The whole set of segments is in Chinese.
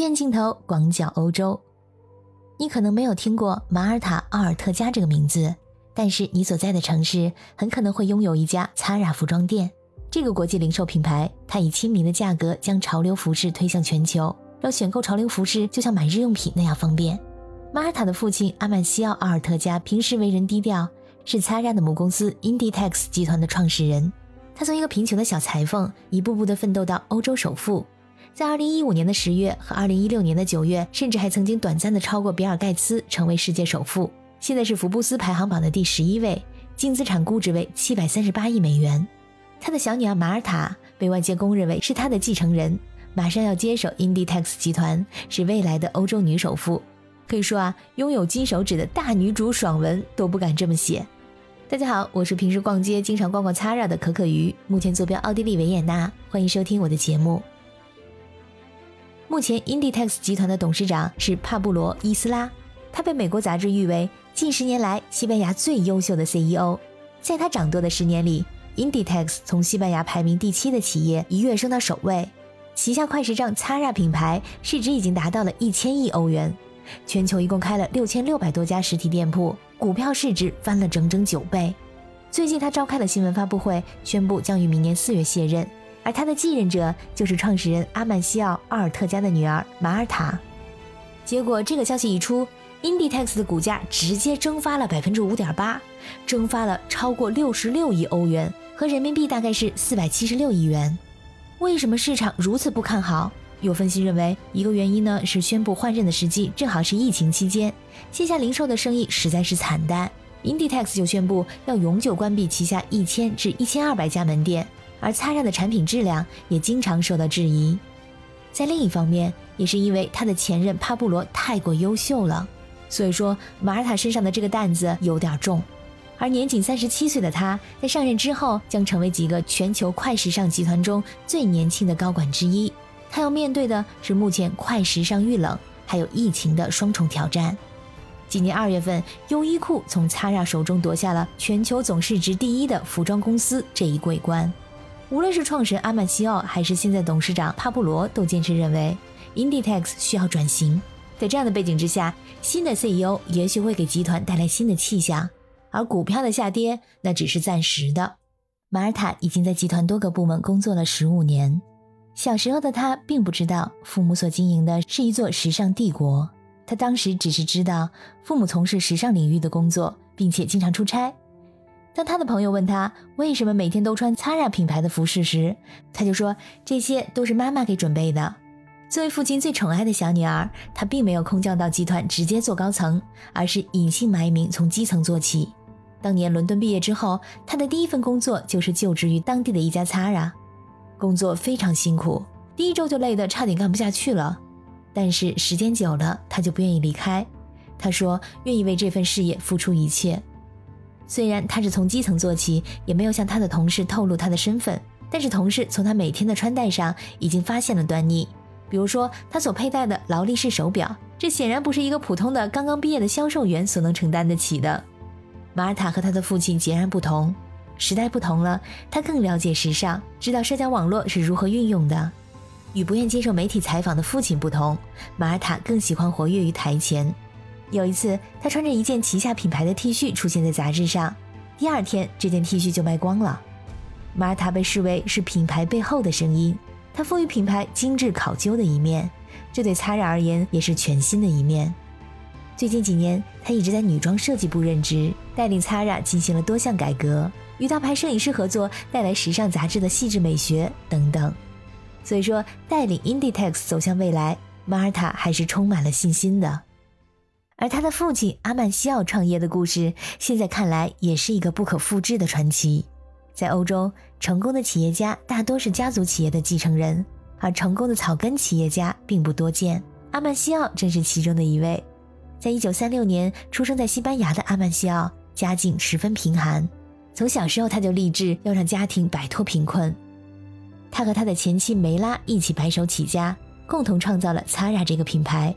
院镜头广角欧洲。你可能没有听过马耳他奥尔特加这个名字，但是你所在的城市很可能会拥有一家 Zara 服装店。这个国际零售品牌，它以亲民的价格将潮流服饰推向全球，让选购潮流服饰就像买日用品那样方便。马耳他的父亲阿曼西奥·奥尔特加平时为人低调，是 Zara 的母公司 Inditex 集团的创始人。他从一个贫穷的小裁缝，一步步的奋斗到欧洲首富。在2015年的十月和2016年的九月，甚至还曾经短暂的超过比尔盖茨，成为世界首富。现在是福布斯排行榜的第十一位，净资产估值为七百三十八亿美元。他的小女儿马尔塔被外界公认为是他的继承人，马上要接手 Inditex 集团，是未来的欧洲女首富。可以说啊，拥有金手指的大女主爽文都不敢这么写。大家好，我是平时逛街经常逛逛 Zara 的可可鱼，目前坐标奥地利维也纳，欢迎收听我的节目。目前，Inditex 集团的董事长是帕布罗·伊斯拉，他被美国杂志誉为近十年来西班牙最优秀的 CEO。在他掌舵的十年里，Inditex 从西班牙排名第七的企业一跃升到首位，旗下快时尚 Zara 品牌市值已经达到了一千亿欧元，全球一共开了六千六百多家实体店铺，股票市值翻了整整九倍。最近，他召开了新闻发布会，宣布将于明年四月卸任。而他的继任者就是创始人阿曼西奥·奥尔特加的女儿马尔塔。结果这个消息一出，Inditex 的股价直接蒸发了百分之五点八，蒸发了超过六十六亿欧元，和人民币大概是四百七十六亿元。为什么市场如此不看好？有分析认为，一个原因呢是宣布换任的时机正好是疫情期间，线下零售的生意实在是惨淡，Inditex 就宣布要永久关闭旗下一千至一千二百家门店。而擦染的产品质量也经常受到质疑，在另一方面，也是因为他的前任帕布罗太过优秀了，所以说马尔塔身上的这个担子有点重。而年仅三十七岁的他，在上任之后将成为几个全球快时尚集团中最年轻的高管之一。他要面对的是目前快时尚遇冷，还有疫情的双重挑战。今年二月份，优衣库从擦染手中夺下了全球总市值第一的服装公司这一桂冠。无论是创始人阿曼西奥，还是现在董事长帕布罗，都坚持认为，Inditex 需要转型。在这样的背景之下，新的 CEO 也许会给集团带来新的气象，而股票的下跌那只是暂时的。马尔塔已经在集团多个部门工作了十五年。小时候的他并不知道，父母所经营的是一座时尚帝国。他当时只是知道，父母从事时尚领域的工作，并且经常出差。当他的朋友问他为什么每天都穿 Zara 品牌的服饰时，他就说这些都是妈妈给准备的。作为父亲最宠爱的小女儿，她并没有空降到集团直接做高层，而是隐姓埋名从基层做起。当年伦敦毕业之后，她的第一份工作就是就职于当地的一家 Zara，工作非常辛苦，第一周就累得差点干不下去了。但是时间久了，她就不愿意离开。她说愿意为这份事业付出一切。虽然他是从基层做起，也没有向他的同事透露他的身份，但是同事从他每天的穿戴上已经发现了端倪。比如说，他所佩戴的劳力士手表，这显然不是一个普通的刚刚毕业的销售员所能承担得起的。马尔塔和他的父亲截然不同，时代不同了，他更了解时尚，知道社交网络是如何运用的。与不愿接受媒体采访的父亲不同，马尔塔更喜欢活跃于台前。有一次，他穿着一件旗下品牌的 T 恤出现在杂志上，第二天这件 T 恤就卖光了。马尔塔被视为是品牌背后的声音，他赋予品牌精致考究的一面，这对擦染而言也是全新的一面。最近几年，他一直在女装设计部任职，带领擦染进行了多项改革，与大牌摄影师合作，带来时尚杂志的细致美学等等。所以说，带领 Inditex 走向未来，马尔塔还是充满了信心的。而他的父亲阿曼西奥创业的故事，现在看来也是一个不可复制的传奇。在欧洲，成功的企业家大多是家族企业的继承人，而成功的草根企业家并不多见。阿曼西奥正是其中的一位。在一九三六年出生在西班牙的阿曼西奥，家境十分贫寒，从小时候他就立志要让家庭摆脱贫困。他和他的前妻梅拉一起白手起家，共同创造了 Zara 这个品牌。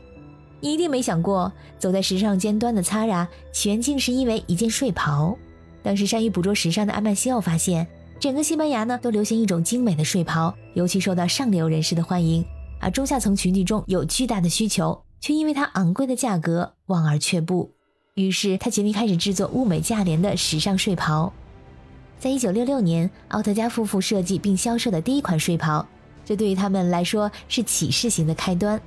你一定没想过，走在时尚尖端的 Zara，全竟是因为一件睡袍。当时善于捕捉时尚的阿曼西奥发现，整个西班牙呢都流行一种精美的睡袍，尤其受到上流人士的欢迎。而中下层群体中有巨大的需求，却因为它昂贵的价格望而却步。于是他决定开始制作物美价廉的时尚睡袍。在一九六六年，奥特加夫妇设计并销售的第一款睡袍，这对于他们来说是启示型的开端。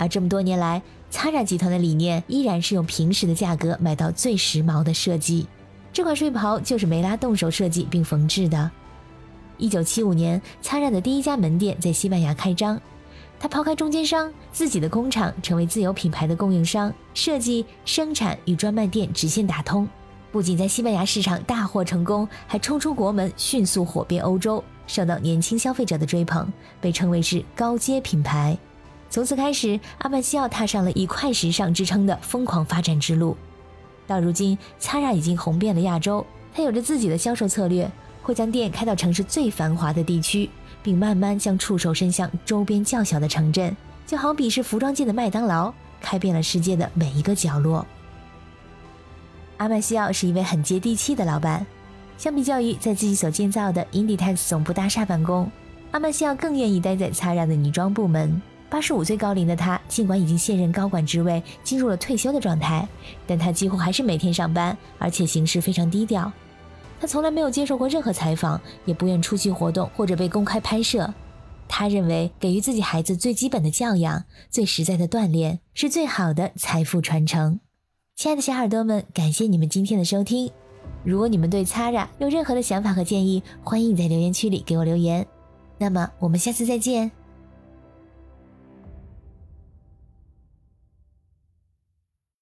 而这么多年来，Zara 集团的理念依然是用平时的价格买到最时髦的设计。这款睡袍就是梅拉动手设计并缝制的。一九七五年，Zara 的第一家门店在西班牙开张。他抛开中间商，自己的工厂成为自有品牌的供应商，设计、生产与专卖店直线打通。不仅在西班牙市场大获成功，还冲出国门，迅速火遍欧洲，受到年轻消费者的追捧，被称为是高阶品牌。从此开始，阿曼西奥踏上了以快时尚之称的疯狂发展之路。到如今，Zara 已经红遍了亚洲，他有着自己的销售策略，会将店开到城市最繁华的地区。并慢慢将触手伸向周边较小的城镇，就好比是服装界的麦当劳，开遍了世界的每一个角落。阿曼西奥是一位很接地气的老板，相比较于在自己所建造的 Inditex 总部大厦办公，阿曼西奥更愿意待在 Zara 的女装部门。八十五岁高龄的他，尽管已经卸任高管职位，进入了退休的状态，但他几乎还是每天上班，而且行事非常低调。他从来没有接受过任何采访，也不愿出席活动或者被公开拍摄。他认为，给予自己孩子最基本的教养、最实在的锻炼，是最好的财富传承。亲爱的小耳朵们，感谢你们今天的收听。如果你们对擦擦有任何的想法和建议，欢迎在留言区里给我留言。那么，我们下次再见。